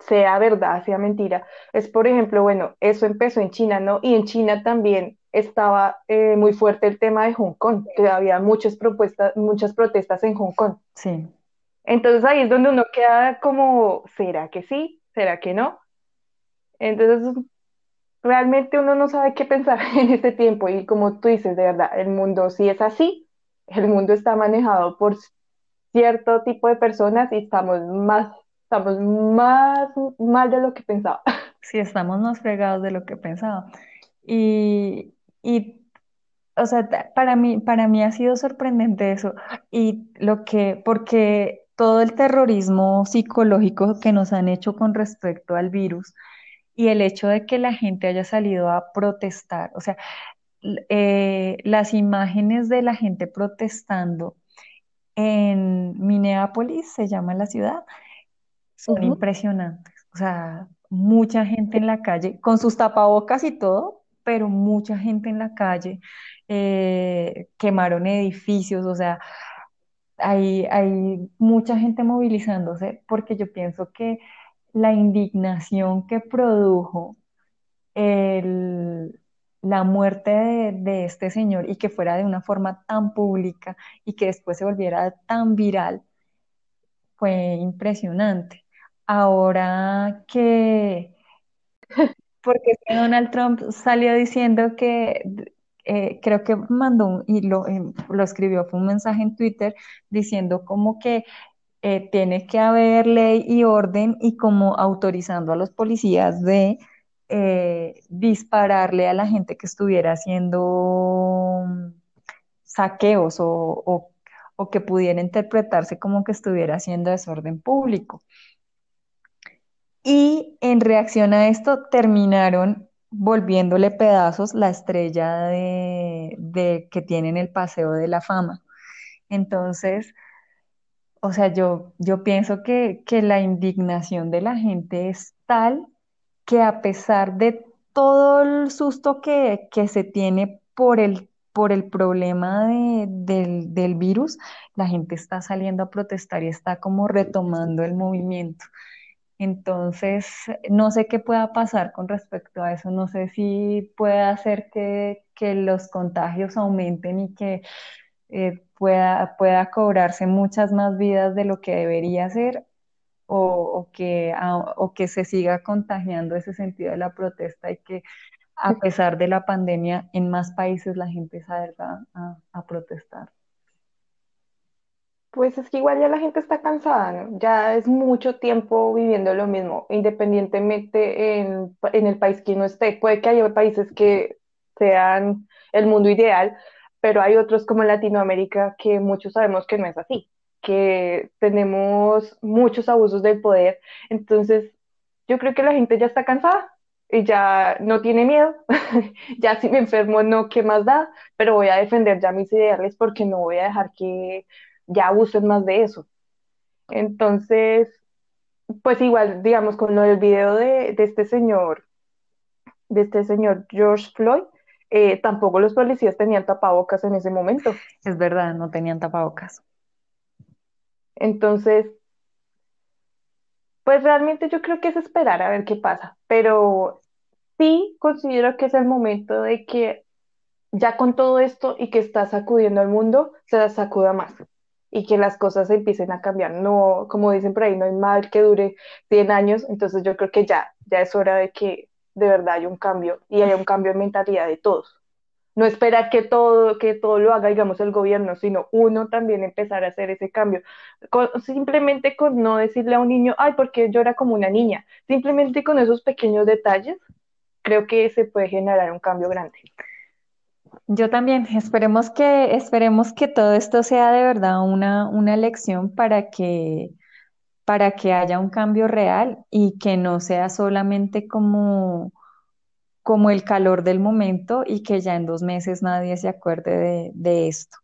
sea verdad, sea mentira, es por ejemplo, bueno, eso empezó en China, ¿no? Y en China también estaba eh, muy fuerte el tema de Hong Kong, que había muchas propuestas, muchas protestas en Hong Kong. Sí. Entonces ahí es donde uno queda como, ¿será que sí? ¿Será que no? Entonces realmente uno no sabe qué pensar en este tiempo y como tú dices, de verdad, el mundo sí es así, el mundo está manejado por cierto tipo de personas y estamos más, estamos más mal de lo que pensaba. Sí, estamos más fregados de lo que pensaba. Y, y o sea, para mí, para mí ha sido sorprendente eso. Y lo que, porque todo el terrorismo psicológico que nos han hecho con respecto al virus, y el hecho de que la gente haya salido a protestar, o sea, eh, las imágenes de la gente protestando en Minneapolis, se llama la ciudad, son impresionantes. O sea, mucha gente en la calle, con sus tapabocas y todo, pero mucha gente en la calle, eh, quemaron edificios, o sea, hay, hay mucha gente movilizándose porque yo pienso que la indignación que produjo la muerte de, este señor y que fuera de una forma tan pública y que después se volviera tan viral, fue impresionante. Ahora que, porque Donald Trump salió diciendo que eh, creo que mandó y lo, lo escribió, fue un mensaje en Twitter diciendo como que eh, tiene que haber ley y orden y como autorizando a los policías de eh, dispararle a la gente que estuviera haciendo mm, saqueos o, que pudiera interpretarse como que estuviera haciendo desorden público. Y en reacción a esto terminaron volviéndole pedazos la estrella de, de que tienen el Paseo de la Fama. Entonces, o sea, yo, yo pienso que, la indignación de la gente es tal que a pesar de todo el susto que, se tiene por el, por el problema del, del, virus, la gente está saliendo a protestar y está como retomando el movimiento. Entonces, no sé qué pueda pasar con respecto a eso, no sé si puede hacer que, que los contagios aumenten y que eh, pueda, pueda cobrarse muchas más vidas de lo que debería ser o, que, o que se siga contagiando ese sentido de la protesta y que a pesar de la pandemia en más países la gente salga a, a protestar. Pues es que igual ya la gente está cansada, ¿no? Ya es mucho tiempo viviendo lo mismo, independientemente en, en, el país que uno esté. Puede que haya países que sean el mundo ideal, pero hay otros como Latinoamérica que muchos sabemos que no es así, que tenemos muchos abusos del poder. Entonces, yo creo que la gente ya está cansada y ya no tiene miedo. ya si me enfermo, no, ¿qué más da? Pero voy a defender ya mis ideales porque no voy a dejar que ya abusen más de eso. Entonces, pues igual, digamos, con lo del video de, de este señor, de este señor George Floyd, eh, tampoco los policías tenían tapabocas en ese momento. Es verdad, no tenían tapabocas. Entonces, pues realmente yo creo que es esperar a ver qué pasa, pero sí considero que es el momento de que ya con todo esto y que está sacudiendo al mundo, se sacuda más y que las cosas empiecen a cambiar. No, como dicen por ahí, no hay mal que dure 100 años, entonces yo creo que ya, ya es hora de que de verdad hay un cambio y haya un cambio en mentalidad de todos. No esperar que todo, que todo lo haga, digamos, el gobierno, sino uno también empezar a hacer ese cambio. simplemente con no decirle a un niño, ay, porque llora como una niña. Simplemente con esos pequeños detalles, creo que se puede generar un cambio grande. Yo también, esperemos que, esperemos que todo esto sea de verdad una, una lección para que, para que haya un cambio real y que no sea solamente como, como el calor del momento y que ya en dos meses nadie se acuerde de, esto.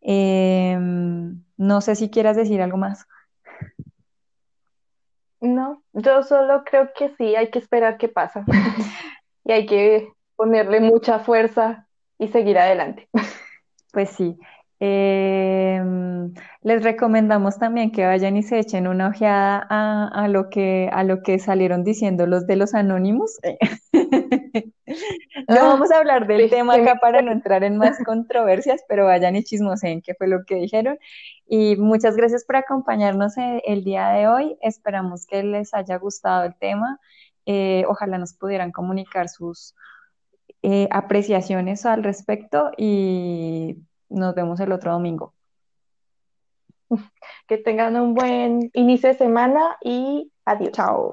Em, no sé si quieras decir algo más. No, yo solo creo que sí, hay que esperar qué pasa y hay que ponerle mucha fuerza y seguir adelante. Pues sí. Em, les recomendamos también que vayan y se echen una ojeada a, lo que, a lo que salieron diciendo los de los anónimos. no vamos a hablar del tema acá para no entrar en más controversias, pero vayan y chismoseen qué fue lo que dijeron. Y muchas gracias por acompañarnos el, el día de hoy. Esperamos que les haya gustado el tema. Eh, ojalá nos pudieran comunicar sus, eh, apreciaciones al respecto y nos vemos el otro domingo. Que tengan un buen inicio de semana y adiós. Chao.